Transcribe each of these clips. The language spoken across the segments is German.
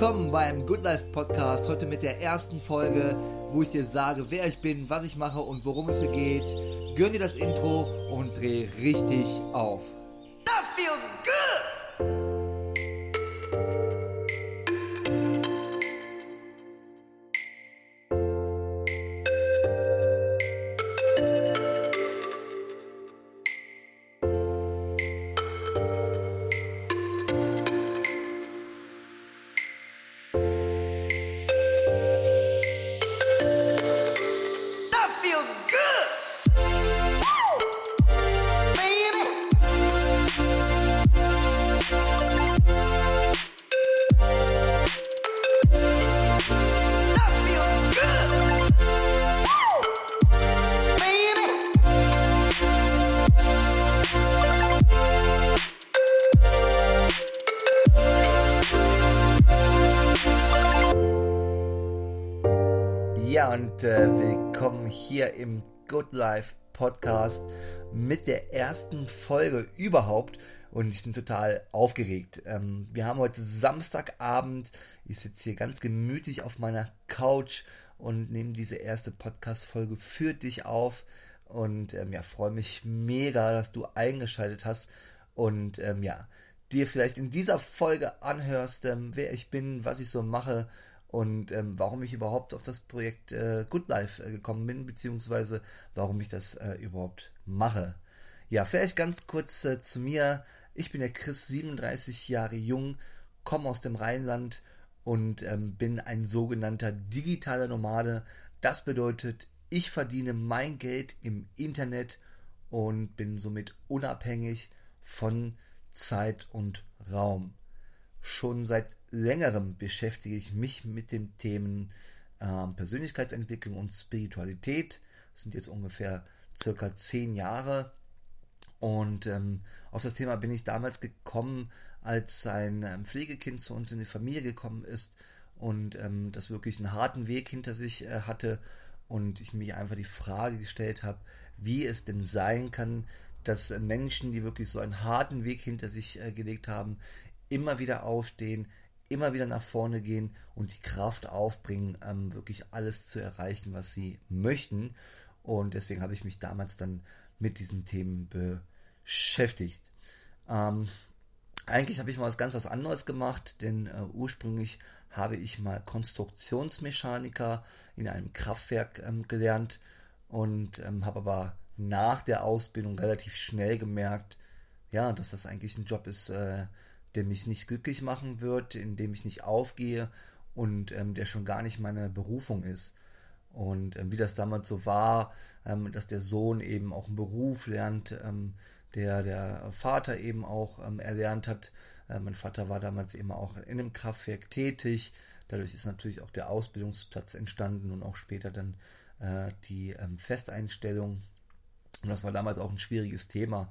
willkommen beim Good Life Podcast. Heute mit der ersten Folge, wo ich dir sage, wer ich bin, was ich mache und worum es hier geht. Gönn dir das Intro und dreh richtig auf. Ja, und äh, willkommen hier im Good Life Podcast mit der ersten Folge überhaupt. Und ich bin total aufgeregt. Ähm, wir haben heute Samstagabend. Ich sitze hier ganz gemütlich auf meiner Couch und nehme diese erste Podcast-Folge für dich auf. Und ähm, ja, freue mich mega, dass du eingeschaltet hast. Und ähm, ja, dir vielleicht in dieser Folge anhörst, ähm, wer ich bin, was ich so mache und ähm, warum ich überhaupt auf das Projekt äh, Good Life äh, gekommen bin, beziehungsweise warum ich das äh, überhaupt mache. Ja, vielleicht ganz kurz äh, zu mir. Ich bin der Chris, 37 Jahre jung, komme aus dem Rheinland und ähm, bin ein sogenannter digitaler Nomade. Das bedeutet, ich verdiene mein Geld im Internet und bin somit unabhängig von Zeit und Raum. Schon seit längerem beschäftige ich mich mit den Themen ähm, Persönlichkeitsentwicklung und Spiritualität. Das sind jetzt ungefähr circa zehn Jahre. Und ähm, auf das Thema bin ich damals gekommen, als ein ähm, Pflegekind zu uns in die Familie gekommen ist und ähm, das wirklich einen harten Weg hinter sich äh, hatte und ich mich einfach die Frage gestellt habe, wie es denn sein kann, dass Menschen, die wirklich so einen harten Weg hinter sich äh, gelegt haben, immer wieder aufstehen, immer wieder nach vorne gehen und die Kraft aufbringen, ähm, wirklich alles zu erreichen, was sie möchten. Und deswegen habe ich mich damals dann mit diesen Themen beschäftigt. Ähm, eigentlich habe ich mal was ganz was anderes gemacht, denn äh, ursprünglich habe ich mal Konstruktionsmechaniker in einem Kraftwerk ähm, gelernt und ähm, habe aber nach der Ausbildung relativ schnell gemerkt, ja, dass das eigentlich ein Job ist, äh, der mich nicht glücklich machen wird, in dem ich nicht aufgehe und ähm, der schon gar nicht meine Berufung ist. Und ähm, wie das damals so war, ähm, dass der Sohn eben auch einen Beruf lernt, ähm, der der Vater eben auch ähm, erlernt hat. Äh, mein Vater war damals eben auch in einem Kraftwerk tätig. Dadurch ist natürlich auch der Ausbildungsplatz entstanden und auch später dann äh, die ähm, Festeinstellung. Und das war damals auch ein schwieriges Thema.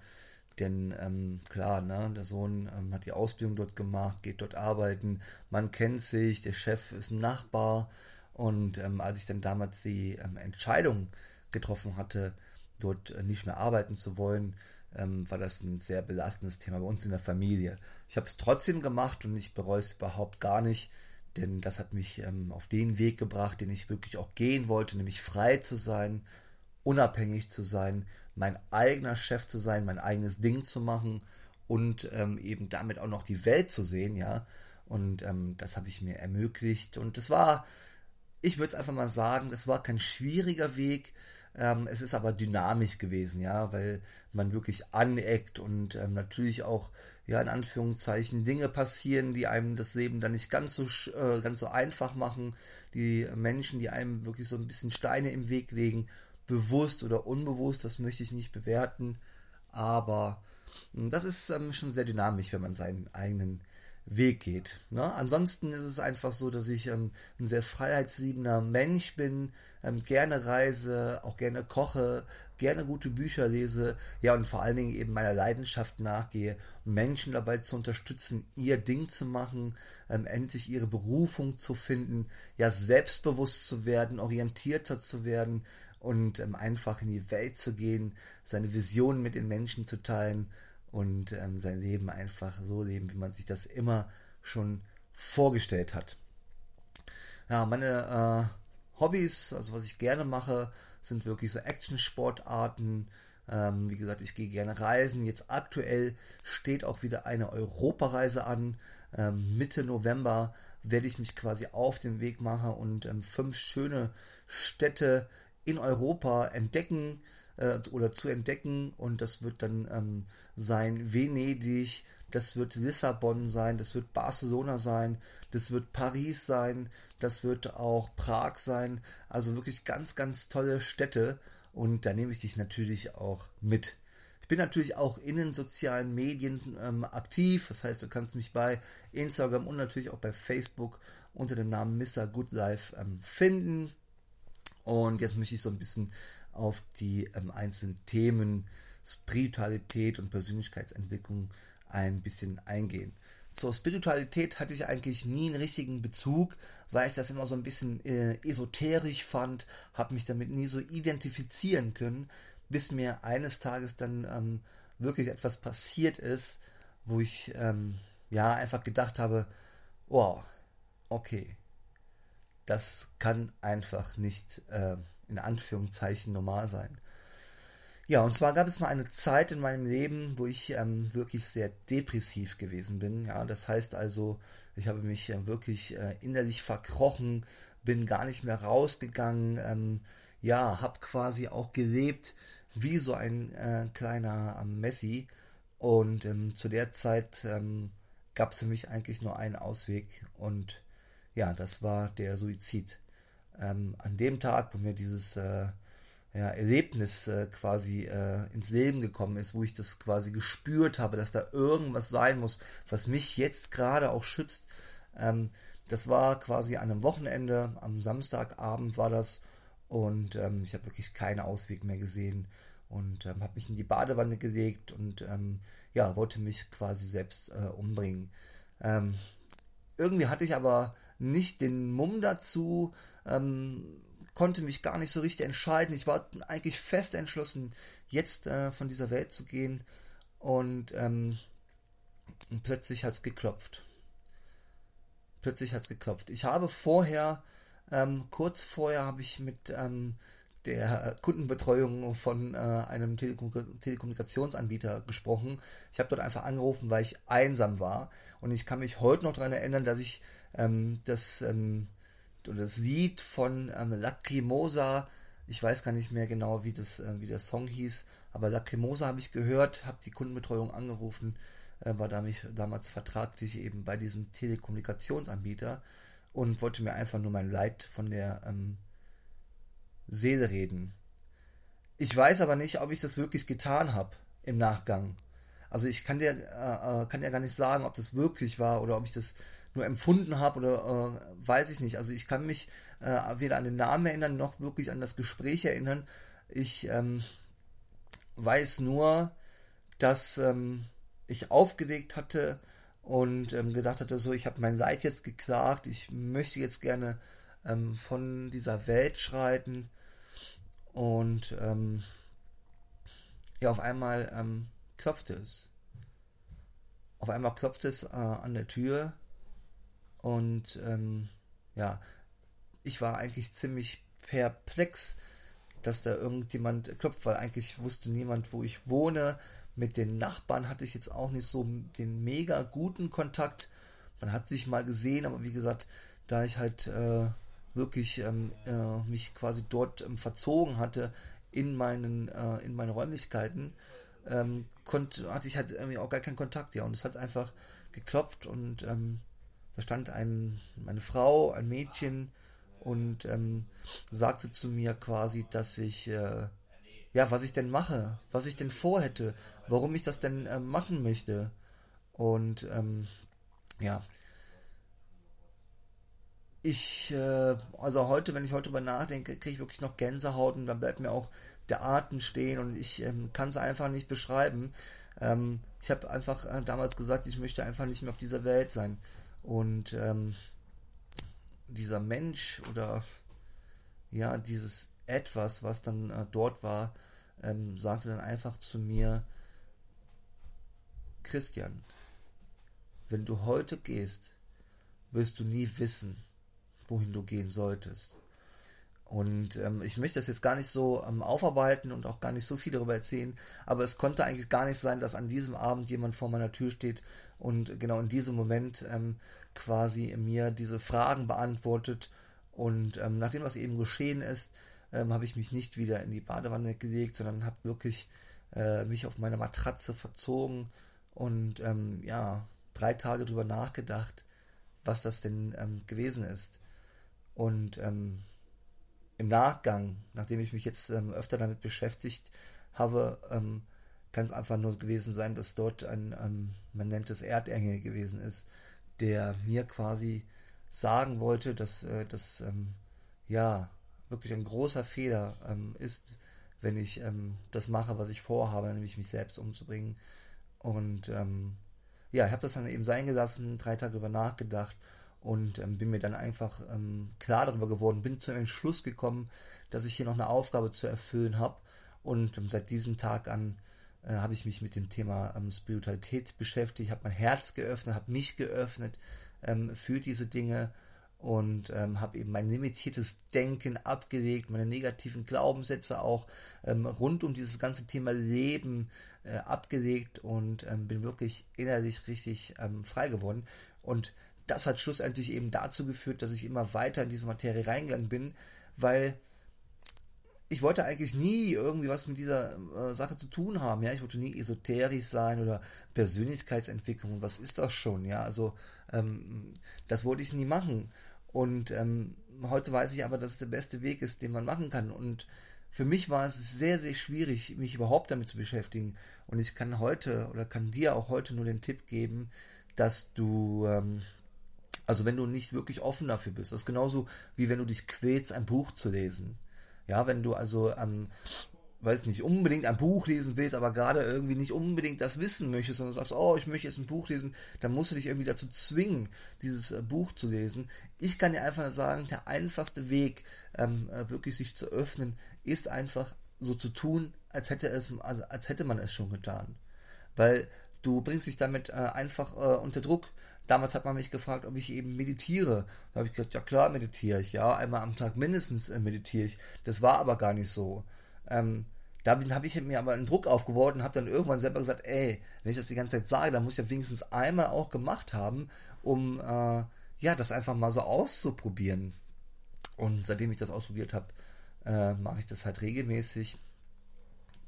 Denn ähm, klar, ne, der Sohn ähm, hat die Ausbildung dort gemacht, geht dort arbeiten, man kennt sich, der Chef ist ein Nachbar. Und ähm, als ich dann damals die ähm, Entscheidung getroffen hatte, dort äh, nicht mehr arbeiten zu wollen, ähm, war das ein sehr belastendes Thema bei uns in der Familie. Ich habe es trotzdem gemacht und ich bereue es überhaupt gar nicht, denn das hat mich ähm, auf den Weg gebracht, den ich wirklich auch gehen wollte, nämlich frei zu sein, unabhängig zu sein, mein eigener Chef zu sein, mein eigenes Ding zu machen und ähm, eben damit auch noch die Welt zu sehen, ja. Und ähm, das habe ich mir ermöglicht. Und es war, ich würde es einfach mal sagen, es war kein schwieriger Weg. Ähm, es ist aber dynamisch gewesen, ja, weil man wirklich aneckt und ähm, natürlich auch, ja, in Anführungszeichen Dinge passieren, die einem das Leben dann nicht ganz so, äh, ganz so einfach machen. Die Menschen, die einem wirklich so ein bisschen Steine im Weg legen, bewusst oder unbewusst, das möchte ich nicht bewerten. Aber mh, das ist ähm, schon sehr dynamisch, wenn man seinen eigenen Weg geht. Ne? Ansonsten ist es einfach so, dass ich ähm, ein sehr freiheitsliebender Mensch bin, ähm, gerne reise, auch gerne koche, gerne gute Bücher lese, ja und vor allen Dingen eben meiner Leidenschaft nachgehe, Menschen dabei zu unterstützen, ihr Ding zu machen, ähm, endlich ihre Berufung zu finden, ja selbstbewusst zu werden, orientierter zu werden und ähm, einfach in die Welt zu gehen, seine Visionen mit den Menschen zu teilen und ähm, sein Leben einfach so leben, wie man sich das immer schon vorgestellt hat. Ja, meine äh, Hobbys, also was ich gerne mache, sind wirklich so Action-Sportarten. Ähm, wie gesagt, ich gehe gerne reisen. Jetzt aktuell steht auch wieder eine Europareise an. Ähm, Mitte November werde ich mich quasi auf den Weg machen und ähm, fünf schöne Städte in Europa entdecken äh, oder zu entdecken. Und das wird dann ähm, sein Venedig, das wird Lissabon sein, das wird Barcelona sein, das wird Paris sein, das wird auch Prag sein. Also wirklich ganz, ganz tolle Städte. Und da nehme ich dich natürlich auch mit. Ich bin natürlich auch in den sozialen Medien ähm, aktiv. Das heißt, du kannst mich bei Instagram und natürlich auch bei Facebook unter dem Namen Mr. Good Life ähm, finden. Und jetzt möchte ich so ein bisschen auf die ähm, einzelnen Themen Spiritualität und Persönlichkeitsentwicklung ein bisschen eingehen. Zur Spiritualität hatte ich eigentlich nie einen richtigen Bezug, weil ich das immer so ein bisschen äh, esoterisch fand, habe mich damit nie so identifizieren können, bis mir eines Tages dann ähm, wirklich etwas passiert ist, wo ich ähm, ja einfach gedacht habe, wow, okay, das kann einfach nicht äh, in Anführungszeichen normal sein. Ja, und zwar gab es mal eine Zeit in meinem Leben, wo ich ähm, wirklich sehr depressiv gewesen bin. Ja, das heißt also, ich habe mich äh, wirklich äh, innerlich verkrochen, bin gar nicht mehr rausgegangen, ähm, ja, habe quasi auch gelebt wie so ein äh, kleiner ähm, Messi. Und ähm, zu der Zeit ähm, gab es für mich eigentlich nur einen Ausweg und ja, das war der Suizid. Ähm, an dem Tag, wo mir dieses äh, ja, Erlebnis äh, quasi äh, ins Leben gekommen ist, wo ich das quasi gespürt habe, dass da irgendwas sein muss, was mich jetzt gerade auch schützt. Ähm, das war quasi an einem Wochenende, am Samstagabend war das und ähm, ich habe wirklich keinen Ausweg mehr gesehen und ähm, habe mich in die Badewanne gelegt und ähm, ja, wollte mich quasi selbst äh, umbringen. Ähm, irgendwie hatte ich aber nicht den Mumm dazu, ähm, konnte mich gar nicht so richtig entscheiden. Ich war eigentlich fest entschlossen, jetzt äh, von dieser Welt zu gehen und, ähm, und plötzlich hat es geklopft. Plötzlich hat es geklopft. Ich habe vorher, ähm, kurz vorher habe ich mit ähm, der Kundenbetreuung von äh, einem Telekom Telekommunikationsanbieter gesprochen. Ich habe dort einfach angerufen, weil ich einsam war. Und ich kann mich heute noch daran erinnern, dass ich ähm, das, ähm, das Lied von ähm, Lacrimosa, ich weiß gar nicht mehr genau, wie, das, äh, wie der Song hieß, aber Lacrimosa habe ich gehört, habe die Kundenbetreuung angerufen, äh, war damals, damals vertraglich eben bei diesem Telekommunikationsanbieter und wollte mir einfach nur mein Leid von der ähm, Seele reden. Ich weiß aber nicht, ob ich das wirklich getan habe im Nachgang. Also ich kann dir, äh, äh, kann dir gar nicht sagen, ob das wirklich war oder ob ich das nur empfunden habe oder äh, weiß ich nicht. Also ich kann mich äh, weder an den Namen erinnern noch wirklich an das Gespräch erinnern. Ich ähm, weiß nur, dass ähm, ich aufgelegt hatte und ähm, gedacht hatte, so ich habe mein Leid jetzt geklagt, ich möchte jetzt gerne ähm, von dieser Welt schreiten und ähm, ja, auf einmal ähm, klopfte es. Auf einmal klopfte es äh, an der Tür und ähm, ja, ich war eigentlich ziemlich perplex, dass da irgendjemand klopft, weil eigentlich wusste niemand, wo ich wohne. Mit den Nachbarn hatte ich jetzt auch nicht so den mega guten Kontakt. Man hat sich mal gesehen, aber wie gesagt, da ich halt äh, wirklich ähm, äh, mich quasi dort ähm, verzogen hatte in meinen, äh, in meine Räumlichkeiten, ähm, konnte, hatte ich halt irgendwie auch gar keinen Kontakt, ja. Und es hat einfach geklopft und ähm, da stand ein, eine Frau, ein Mädchen und ähm, sagte zu mir quasi, dass ich, äh, ja, was ich denn mache, was ich denn vorhätte, warum ich das denn äh, machen möchte. Und ähm, ja, ich, äh, also heute, wenn ich heute darüber nachdenke, kriege ich wirklich noch Gänsehaut und dann bleibt mir auch der Atem stehen und ich ähm, kann es einfach nicht beschreiben. Ähm, ich habe einfach äh, damals gesagt, ich möchte einfach nicht mehr auf dieser Welt sein. Und ähm, dieser Mensch oder ja, dieses Etwas, was dann äh, dort war, ähm, sagte dann einfach zu mir, Christian, wenn du heute gehst, wirst du nie wissen, wohin du gehen solltest. Und ähm, ich möchte das jetzt gar nicht so ähm, aufarbeiten und auch gar nicht so viel darüber erzählen, aber es konnte eigentlich gar nicht sein, dass an diesem Abend jemand vor meiner Tür steht und genau in diesem Moment ähm, quasi mir diese Fragen beantwortet. Und ähm, nachdem was eben geschehen ist, ähm, habe ich mich nicht wieder in die Badewanne gelegt, sondern habe wirklich äh, mich auf meine Matratze verzogen und ähm, ja, drei Tage drüber nachgedacht, was das denn gewesen ist. Und im Nachgang, nachdem ich mich jetzt ähm, öfter damit beschäftigt habe, ähm, kann es einfach nur gewesen sein, dass dort ein, ähm, man nennt es Erdengel gewesen ist, der mir quasi sagen wollte, dass äh, das ähm, ja wirklich ein großer Fehler ähm, ist, wenn ich ähm, das mache, was ich vorhabe, nämlich mich selbst umzubringen. Und ja, ich habe das dann eben sein gelassen, drei Tage über nachgedacht und ähm, bin mir dann einfach ähm, klar darüber geworden, bin zum Entschluss gekommen, dass ich hier noch eine Aufgabe zu erfüllen habe und ähm, seit diesem Tag an äh, habe ich mich mit dem Thema ähm, Spiritualität beschäftigt, habe mein Herz geöffnet, habe mich geöffnet ähm, für diese Dinge. Und ähm, habe eben mein limitiertes Denken abgelegt, meine negativen Glaubenssätze auch rund um dieses ganze Thema Leben äh, abgelegt. Und bin wirklich innerlich richtig frei geworden. Und das hat schlussendlich eben dazu geführt, dass ich immer weiter in diese Materie reingegangen bin, weil ich wollte eigentlich nie irgendwie was mit dieser äh, Sache zu tun haben. Ja, ich wollte nie esoterisch sein oder Persönlichkeitsentwicklung. Was ist das schon? Ja, also ähm, das wollte ich nie machen. Und ähm, heute weiß ich aber, dass es der beste Weg ist, den man machen kann. Und für mich war es sehr, sehr schwierig, mich überhaupt damit zu beschäftigen. Und ich kann heute oder kann dir auch heute nur den Tipp geben, dass du ähm, also wenn du nicht wirklich offen dafür bist. Das ist genauso wie wenn du dich quälst, ein Buch zu lesen. Ja, wenn du also ähm, weiß nicht, unbedingt ein Buch lesen willst, aber gerade irgendwie nicht unbedingt das wissen möchtest, sondern sagst, oh, ich möchte jetzt ein Buch lesen, dann musst du dich irgendwie dazu zwingen, dieses äh, Buch zu lesen. Ich kann dir einfach sagen, der einfachste Weg, ähm, äh, wirklich sich zu öffnen, ist einfach so zu tun, als hätte es, also, als hätte man es schon getan. Weil du bringst dich damit äh, einfach äh, unter Druck. Damals hat man mich gefragt, ob ich eben meditiere. Da habe ich gesagt, ja klar meditiere ich, ja, einmal am Tag mindestens äh, meditiere ich. Das war aber gar nicht so. Ähm, da habe ich mir aber einen Druck aufgebaut und habe dann irgendwann selber gesagt, ey, wenn ich das die ganze Zeit sage, dann muss ich ja wenigstens einmal auch gemacht haben, um äh, ja das einfach mal so auszuprobieren. Und seitdem ich das ausprobiert habe, äh, mache ich das halt regelmäßig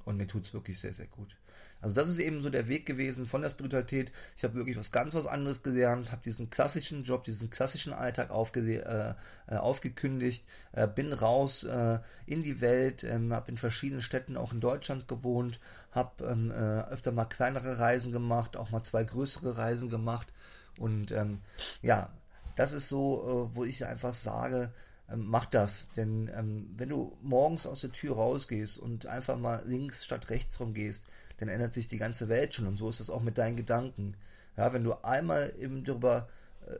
und mir tut es wirklich sehr, sehr gut. Also das ist eben so der Weg gewesen von der Spiritualität. Ich habe wirklich was ganz was anderes gelernt, habe diesen klassischen Job, diesen klassischen Alltag aufge äh, äh, aufgekündigt, äh, bin raus äh, in die Welt, ähm, habe in verschiedenen Städten auch in Deutschland gewohnt, habe ähm, äh, öfter mal kleinere Reisen gemacht, auch mal zwei größere Reisen gemacht und ähm, ja, das ist so, äh, wo ich einfach sage, ähm, mach das. Denn ähm, wenn du morgens aus der Tür rausgehst und einfach mal links statt rechts rumgehst, dann ändert sich die ganze Welt schon. Und so ist es auch mit deinen Gedanken. Ja, wenn du einmal eben darüber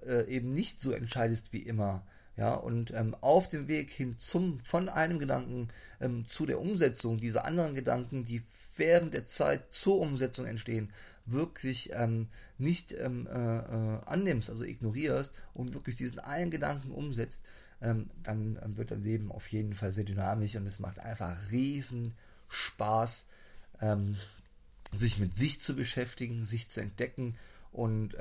äh, eben nicht so entscheidest wie immer, ja, und ähm, auf dem Weg hin zum, von einem Gedanken ähm, zu der Umsetzung dieser anderen Gedanken, die während der Zeit zur Umsetzung entstehen, wirklich ähm, nicht ähm, äh, äh, annimmst, also ignorierst und wirklich diesen einen Gedanken umsetzt, ähm, dann ähm, wird dein Leben auf jeden Fall sehr dynamisch und es macht einfach riesen Spaß, ähm, sich mit sich zu beschäftigen, sich zu entdecken und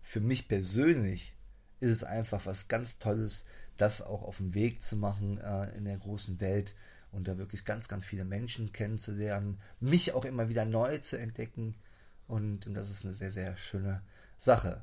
für mich persönlich ist es einfach was ganz Tolles, das auch auf dem Weg zu machen äh, in der großen Welt und da wirklich ganz, ganz viele Menschen kennenzulernen, mich auch immer wieder neu zu entdecken und das ist eine sehr, sehr schöne Sache.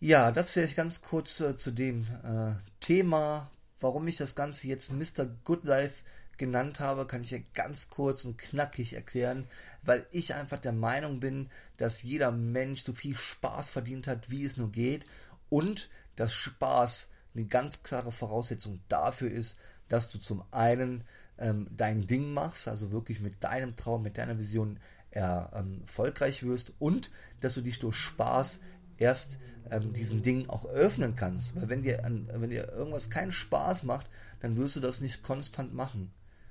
Ja, das vielleicht ganz kurz äh, zu dem äh, Thema, warum ich das Ganze jetzt Mr. Good Life genannt habe, kann ich ja ganz kurz und knackig erklären, weil ich einfach der Meinung bin, dass jeder Mensch so viel Spaß verdient hat, wie es nur geht und dass Spaß eine ganz klare Voraussetzung dafür ist, dass du zum einen ähm, dein Ding machst, also wirklich mit deinem Traum, mit deiner Vision ähm, erfolgreich wirst und dass du dich durch Spaß erst ähm, diesen Ding auch öffnen kannst. Weil wenn dir, wenn dir irgendwas keinen Spaß macht, dann wirst du das nicht konstant machen.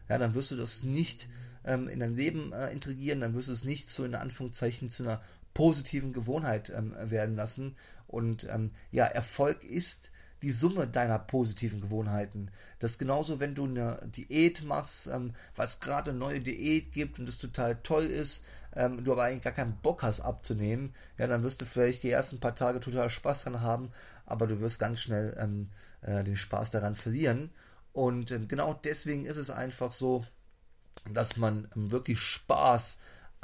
Ja, dann wirst du das nicht ähm, in dein Leben äh, integrieren, dann wirst du es nicht zu, in Anführungszeichen, zu einer positiven Gewohnheit ähm, werden lassen Und ähm, ja, Erfolg ist die Summe deiner positiven Gewohnheiten. Das ist genauso, wenn du eine Diät machst, ähm, weil es gerade eine neue Diät gibt und es total toll ist, ähm, du aber eigentlich gar keinen Bock hast abzunehmen, ja, dann wirst du vielleicht die ersten paar Tage total Spaß dran haben, aber du wirst ganz schnell ähm, äh, den Spaß daran verlieren. Und ähm, genau deswegen ist es einfach so, dass man ähm, wirklich Spaß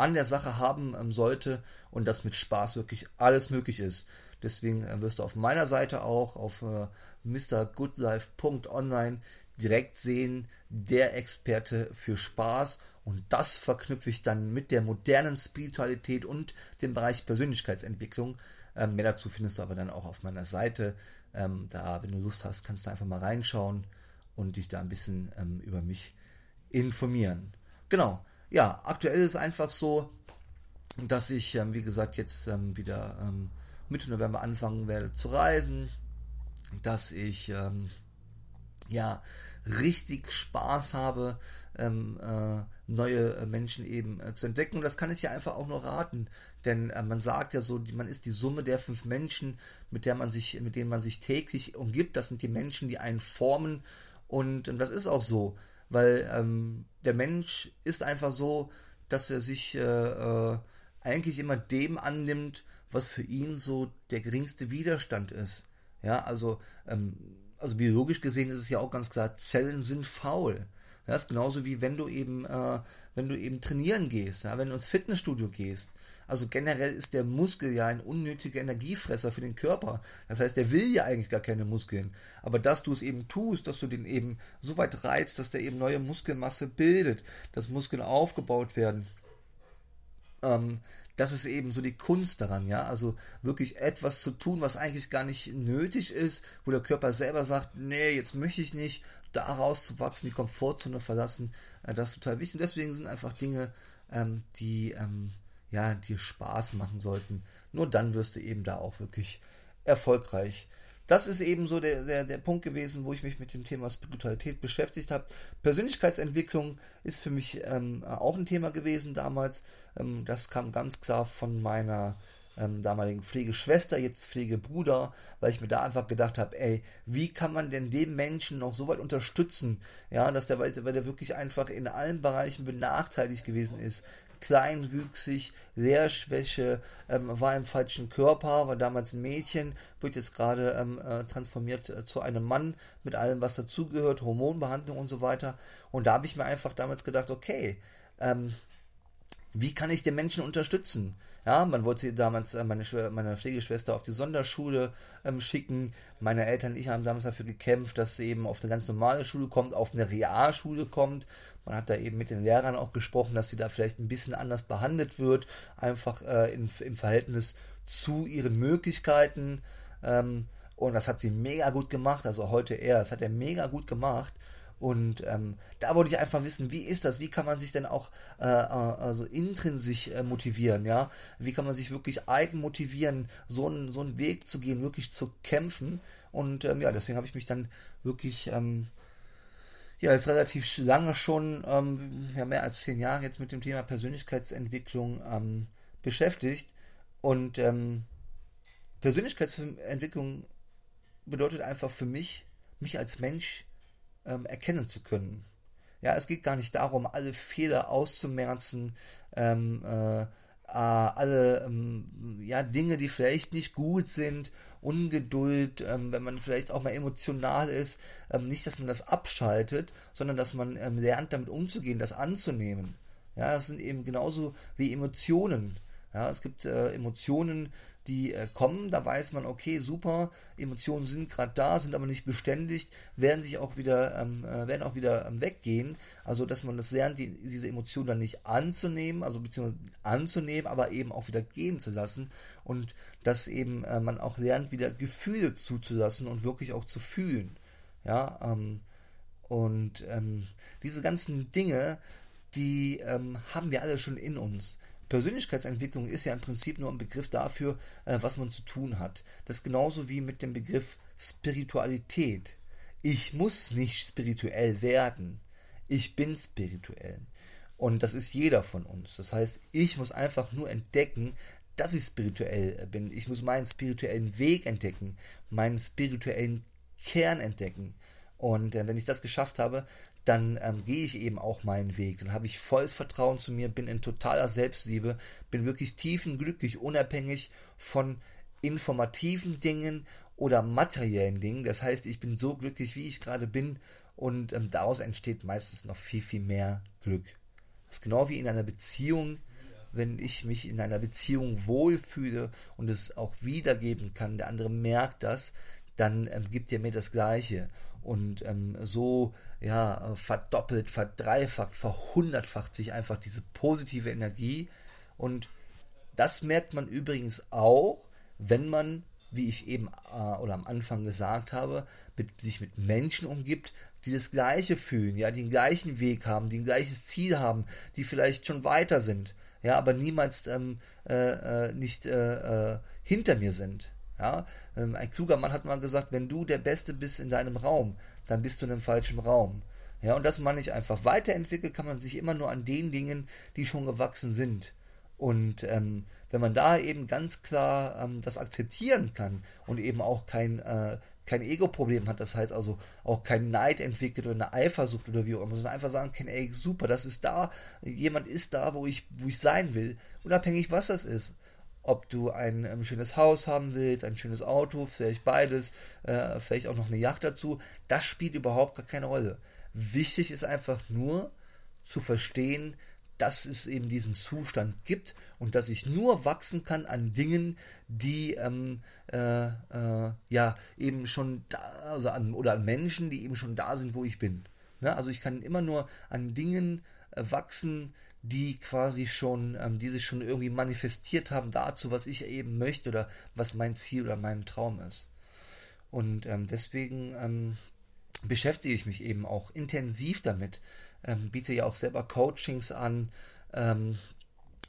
an der Sache haben ähm, sollte und dass mit Spaß wirklich alles möglich ist. Deswegen äh, wirst du auf meiner Seite auch auf äh, mrgoodlife.online direkt sehen, der Experte für Spaß und das verknüpfe ich dann mit der modernen Spiritualität und dem Bereich Persönlichkeitsentwicklung. Ähm, mehr dazu findest du aber dann auch auf meiner Seite. Ähm, da, wenn du Lust hast, kannst du einfach mal reinschauen und dich da ein bisschen ähm, über mich informieren. Genau. Ja, aktuell ist es einfach so, dass ich, ähm, wie gesagt, jetzt ähm, wieder ähm, Mitte November anfangen werde zu reisen, dass ich ähm, ja richtig Spaß habe, ähm, äh, neue Menschen eben äh, zu entdecken. Und das kann ich ja einfach auch nur raten, denn äh, man sagt ja so, man ist die Summe der fünf Menschen, mit der man sich, mit denen man sich täglich umgibt. Das sind die Menschen, die einen formen. Und ähm, das ist auch so, weil der Mensch ist einfach so, dass er sich äh, äh, eigentlich immer dem annimmt, was für ihn so der geringste Widerstand ist. Ja, also, ähm, also biologisch gesehen ist es ja auch ganz klar, Zellen sind faul. Das ist genauso wie wenn du eben, äh, wenn du eben trainieren gehst, ja, wenn du ins Fitnessstudio gehst. Also generell ist der Muskel ja ein unnötiger Energiefresser für den Körper. Das heißt, der will ja eigentlich gar keine Muskeln. Aber dass du es eben tust, dass du den eben so weit reizt, dass der eben neue Muskelmasse bildet, dass Muskeln aufgebaut werden, ähm, das ist eben so die Kunst daran, ja. Also wirklich etwas zu tun, was eigentlich gar nicht nötig ist, wo der Körper selber sagt, nee, jetzt möchte ich nicht, da rauszuwachsen, die Komfortzone verlassen, äh, das ist total wichtig. Und deswegen sind einfach Dinge, ähm, die ähm, ja, dir Spaß machen sollten. Nur dann wirst du eben da auch wirklich erfolgreich das ist eben so der, der, der Punkt gewesen, wo ich mich mit dem Thema Spiritualität beschäftigt habe. Persönlichkeitsentwicklung ist für mich ähm, auch ein Thema gewesen damals. Ähm, das kam ganz klar von meiner ähm, damaligen Pflegeschwester, jetzt Pflegebruder, weil ich mir da einfach gedacht habe, ey, wie kann man denn dem Menschen noch so weit unterstützen, ja, dass der, weil der wirklich einfach in allen Bereichen benachteiligt gewesen ist, kleinwüchsig, Lehrschwäche, ähm, war im falschen Körper, war damals ein Mädchen, wird jetzt gerade ähm, äh, transformiert äh, zu einem Mann mit allem, was dazugehört, Hormonbehandlung und so weiter. Und da habe ich mir einfach damals gedacht, okay, ähm, wie kann ich den Menschen unterstützen? Ja, man wollte damals äh, meine, meine Pflegeschwester auf die Sonderschule ähm, schicken. Meine Eltern und ich haben damals dafür gekämpft, dass sie eben auf eine ganz normale Schule kommt, auf eine Realschule kommt. Man hat da eben mit den Lehrern auch gesprochen, dass sie da vielleicht ein bisschen anders behandelt wird, einfach äh, in, im Verhältnis zu ihren Möglichkeiten. Ähm, und das hat sie mega gut gemacht, also heute eher, das hat er mega gut gemacht. Und ähm, da wollte ich einfach wissen, wie ist das? Wie kann man sich denn auch äh, also intrinsisch äh, motivieren? Ja, wie kann man sich wirklich eigen motivieren, so einen so einen Weg zu gehen, wirklich zu kämpfen? Und ähm, ja, deswegen habe ich mich dann wirklich ähm, ja jetzt relativ lange schon, ähm, ja mehr als zehn Jahre jetzt mit dem Thema Persönlichkeitsentwicklung ähm, beschäftigt. Und ähm, Persönlichkeitsentwicklung bedeutet einfach für mich, mich als Mensch ähm, erkennen zu können. Ja, es geht gar nicht darum, alle Fehler auszumerzen, ähm, äh, alle ähm, ja, Dinge, die vielleicht nicht gut sind, Ungeduld, ähm, wenn man vielleicht auch mal emotional ist, ähm, nicht, dass man das abschaltet, sondern dass man ähm, lernt, damit umzugehen, das anzunehmen. Ja, das sind eben genauso wie Emotionen. Ja, es gibt äh, Emotionen, die äh, kommen, da weiß man, okay, super, Emotionen sind gerade da, sind aber nicht beständig, werden sich auch wieder, ähm, äh, werden auch wieder ähm, weggehen. Also, dass man das lernt, die, diese Emotionen dann nicht anzunehmen, also beziehungsweise anzunehmen, aber eben auch wieder gehen zu lassen und dass eben äh, man auch lernt, wieder Gefühle zuzulassen und wirklich auch zu fühlen. Ja, ähm, und ähm, diese ganzen Dinge, die ähm, haben wir alle schon in uns. Persönlichkeitsentwicklung ist ja im Prinzip nur ein Begriff dafür, äh, was man zu tun hat. Das ist genauso wie mit dem Begriff Spiritualität. Ich muss nicht spirituell werden. Ich bin spirituell. Und das ist jeder von uns. Das heißt, ich muss einfach nur entdecken, dass ich spirituell bin. Ich muss meinen spirituellen Weg entdecken, meinen spirituellen Kern entdecken. Und äh, wenn ich das geschafft habe, dann ähm, gehe ich eben auch meinen Weg. Dann habe ich volles Vertrauen zu mir, bin in totaler Selbstliebe, bin wirklich tiefenglücklich, unabhängig von informativen Dingen oder materiellen Dingen. Das heißt, ich bin so glücklich, wie ich gerade bin und ähm, daraus entsteht meistens noch viel, viel mehr Glück. Das ist genau wie in einer Beziehung, wenn ich mich in einer Beziehung wohlfühle und es auch wiedergeben kann, der andere merkt das, dann ähm, gibt er mir das Gleiche. Und ähm, so ja, verdoppelt, verdreifacht, verhundertfacht sich einfach diese positive Energie. Und das merkt man übrigens auch, wenn man, wie ich eben äh, oder am Anfang gesagt habe, mit, sich mit Menschen umgibt, die das Gleiche fühlen, ja, den gleichen Weg haben, die ein gleiches Ziel haben, die vielleicht schon weiter sind, ja, aber niemals ähm, äh, äh, nicht äh, äh hinter mir sind. Ja, ähm, ein kluger Mann hat mal gesagt, wenn du der Beste bist in deinem Raum, dann bist du in einem falschen Raum. Ja, und das meine ich einfach. Weiterentwickeln kann man sich immer nur an den Dingen, die schon gewachsen sind. Und ähm, wenn man da eben ganz klar ähm, das akzeptieren kann und eben auch kein, äh, kein Ego-Problem hat, das heißt also auch kein Neid entwickelt oder eine Eifersucht oder wie auch immer, sondern einfach sagen kann, ey, super, das ist da, jemand ist da, wo ich, wo ich sein will, unabhängig was das ist ob du ein ähm, schönes Haus haben willst, ein schönes Auto, vielleicht beides, äh, vielleicht auch noch eine Yacht dazu, das spielt überhaupt gar keine Rolle. Wichtig ist einfach nur zu verstehen, dass es eben diesen Zustand gibt und dass ich nur wachsen kann an Dingen, die ähm, äh, äh, ja eben schon da, also an, oder an Menschen, die eben schon da sind, wo ich bin. Ne? Also ich kann immer nur an Dingen äh, wachsen, die quasi schon, ähm, die sich schon irgendwie manifestiert haben dazu, was ich eben möchte oder was mein Ziel oder mein Traum ist. Und ähm, deswegen ähm, beschäftige ich mich eben auch intensiv damit, ähm, biete ja auch selber Coachings an ähm,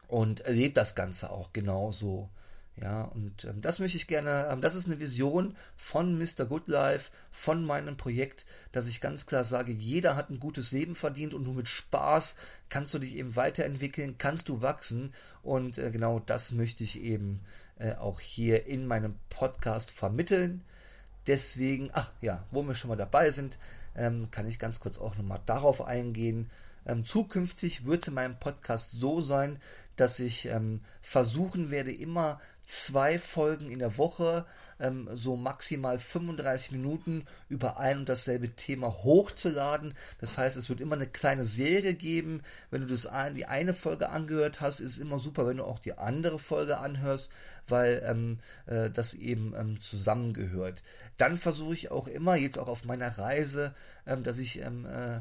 und erlebe das Ganze auch genauso. Ja, und ähm, das möchte ich gerne, ähm, das ist eine Vision von Mr. Good Life, von meinem Projekt, dass ich ganz klar sage, jeder hat ein gutes Leben verdient und nur mit Spaß kannst du dich eben weiterentwickeln, kannst du wachsen und äh, genau das möchte ich eben äh, auch hier in meinem Podcast vermitteln. Deswegen, ach ja, wo wir schon mal dabei sind, ähm, kann ich ganz kurz auch nochmal darauf eingehen. Ähm, zukünftig wird es in meinem Podcast so sein, dass ich ähm, versuchen werde, immer zwei Folgen in der Woche, ähm, so maximal 35 Minuten über ein und dasselbe Thema hochzuladen. Das heißt, es wird immer eine kleine Serie geben. Wenn du das ein, die eine Folge angehört hast, ist es immer super, wenn du auch die andere Folge anhörst, weil ähm, äh, das eben ähm, zusammengehört. Dann versuche ich auch immer, jetzt auch auf meiner Reise, ähm, dass ich ähm, äh,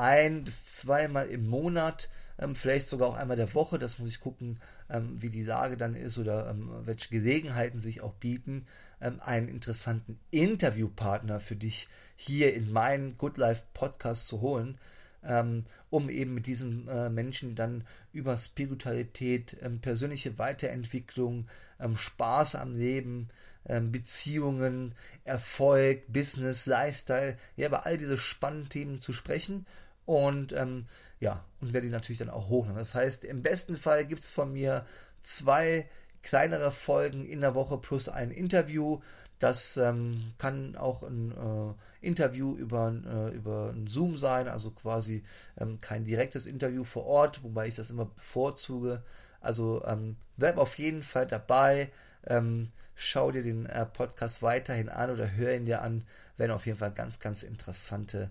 ein bis zweimal im Monat ähm, vielleicht sogar auch einmal der Woche, das muss ich gucken, ähm, wie die Lage dann ist oder ähm, welche Gelegenheiten sich auch bieten, ähm, einen interessanten Interviewpartner für dich hier in meinen Good Life Podcast zu holen, ähm, um eben mit diesen äh, Menschen dann über Spiritualität, ähm, persönliche Weiterentwicklung, Spaß am Leben, Beziehungen, Erfolg, Business, Lifestyle, ja, über all diese spannenden Themen zu sprechen und ähm, ja, und werde die natürlich dann auch hochladen. Das heißt, im besten Fall gibt es von mir zwei kleinere Folgen in der Woche plus ein Interview. Das ähm, kann auch ein äh, Interview über, äh, über ein Zoom sein, also quasi ähm, kein direktes Interview vor Ort, wobei ich das immer bevorzuge. Also ähm, bleib auf jeden Fall dabei. Ähm, schau dir den äh, Podcast weiterhin an oder hör ihn dir an. Werden auf jeden Fall ganz, ganz interessante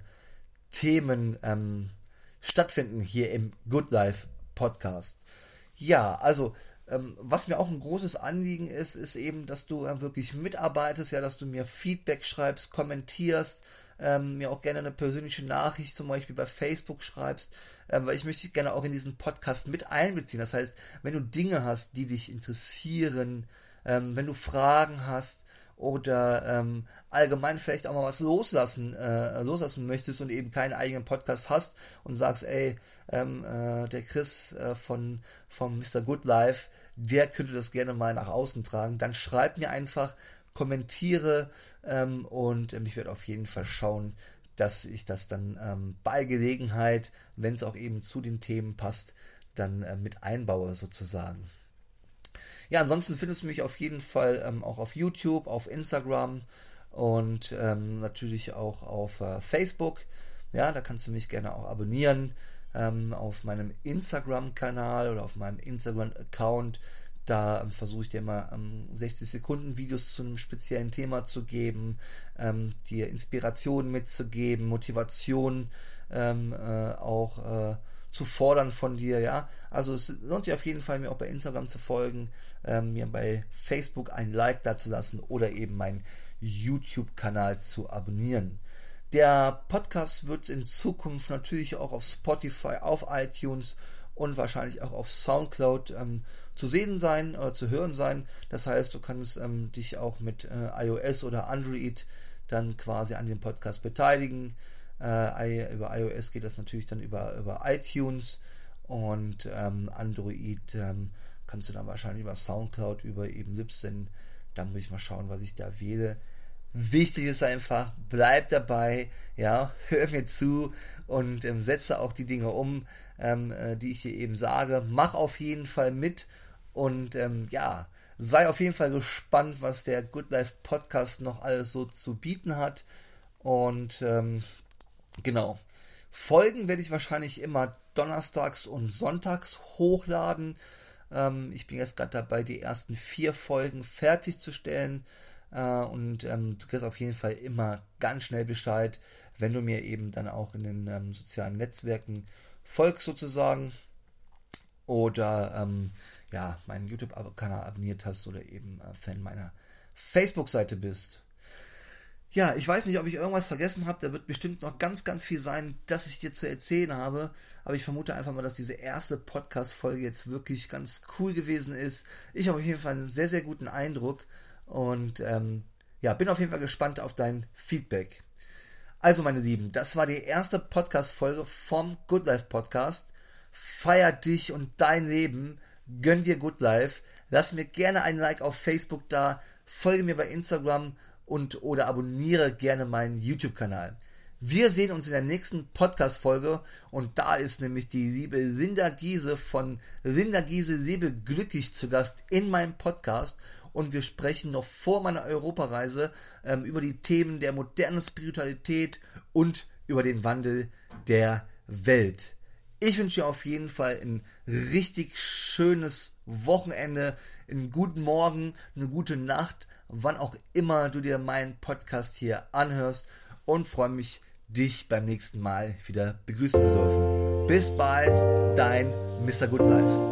Themen ähm, stattfinden hier im Good Life Podcast. Ja, also ähm, was mir auch ein großes Anliegen ist, ist eben, dass du äh, wirklich mitarbeitest, ja, dass du mir Feedback schreibst, kommentierst, ähm, mir auch gerne eine persönliche Nachricht zum Beispiel bei Facebook schreibst, ähm, weil ich möchte dich gerne auch in diesen Podcast mit einbeziehen. Das heißt, wenn du Dinge hast, die dich interessieren, ähm, wenn du Fragen hast, oder ähm, allgemein vielleicht auch mal was loslassen, äh, loslassen möchtest und eben keinen eigenen Podcast hast und sagst, ey, ähm, äh, der Chris äh, von vom Mr. Good Life, der könnte das gerne mal nach außen tragen, dann schreib mir einfach, kommentiere ähm, und ähm, ich werde auf jeden Fall schauen, dass ich das dann ähm, bei Gelegenheit, wenn es auch eben zu den Themen passt, dann äh, mit einbaue sozusagen. Ja, ansonsten findest du mich auf jeden Fall ähm, auch auf YouTube, auf Instagram und ähm, natürlich auch auf äh, Facebook. Ja, da kannst du mich gerne auch abonnieren ähm, auf meinem Instagram-Kanal oder auf meinem Instagram-Account. Da ähm, versuche ich dir mal 60 ähm, Sekunden Videos zu einem speziellen Thema zu geben, ähm, dir Inspiration mitzugeben, Motivation ähm, äh, auch äh, zu fordern von dir, ja. Also es lohnt sich auf jeden Fall, mir auch bei Instagram zu folgen, ähm, mir bei Facebook ein Like dazulassen oder eben meinen YouTube-Kanal zu abonnieren. Der Podcast wird in Zukunft natürlich auch auf Spotify, auf iTunes und wahrscheinlich auch auf Soundcloud ähm, zu sehen sein oder zu hören sein. Das heißt, du kannst ähm, dich auch mit äh, iOS oder Android dann quasi an dem Podcast beteiligen. Äh, über iOS geht das natürlich dann über, über iTunes und ähm, Android ähm, kannst du dann wahrscheinlich über Soundcloud, über eben Libsyn. Dann muss ich mal schauen, was ich da wähle. Wichtig ist einfach, bleib dabei, ja, hör mir zu und ähm, setze auch die Dinge um, ähm, äh, die ich hier eben sage. Mach auf jeden Fall mit und ähm, ja, sei auf jeden Fall gespannt, was der Good Life Podcast noch alles so zu bieten hat. Und ähm, genau, Folgen werde ich wahrscheinlich immer donnerstags und sonntags hochladen. Ähm, ich bin jetzt gerade dabei, die ersten vier Folgen fertigzustellen. Äh, und ähm, du kriegst auf jeden Fall immer ganz schnell Bescheid, wenn du mir eben dann auch in den ähm, sozialen Netzwerken folgst sozusagen oder ähm, ja, meinen YouTube-Kanal abonniert hast oder eben äh, Fan meiner Facebook-Seite bist. Ja, ich weiß nicht, ob ich irgendwas vergessen habe. Da wird bestimmt noch ganz, ganz viel sein, das ich dir zu erzählen habe. Aber ich vermute einfach mal, dass diese erste Podcast-Folge jetzt wirklich ganz cool gewesen ist. Ich habe auf jeden Fall einen sehr, sehr guten Eindruck. Und ähm, ja, bin auf jeden Fall gespannt auf dein Feedback. Also, meine Lieben, das war die erste Podcast-Folge vom Good Life Podcast. Feier dich und dein Leben. Gönn dir Good Life. Lass mir gerne ein Like auf Facebook da. Folge mir bei Instagram und oder abonniere gerne meinen YouTube-Kanal. Wir sehen uns in der nächsten Podcast-Folge und da ist nämlich die liebe Linda Giese von Linda Giese Lebe glücklich zu Gast in meinem Podcast und wir sprechen noch vor meiner Europareise ähm, über die Themen der modernen Spiritualität und über den Wandel der Welt. Ich wünsche dir auf jeden Fall ein richtig schönes Wochenende, einen guten Morgen, eine gute Nacht, wann auch immer du dir meinen Podcast hier anhörst und freue mich, dich beim nächsten Mal wieder begrüßen zu dürfen. Bis bald, dein Mr. Good Life.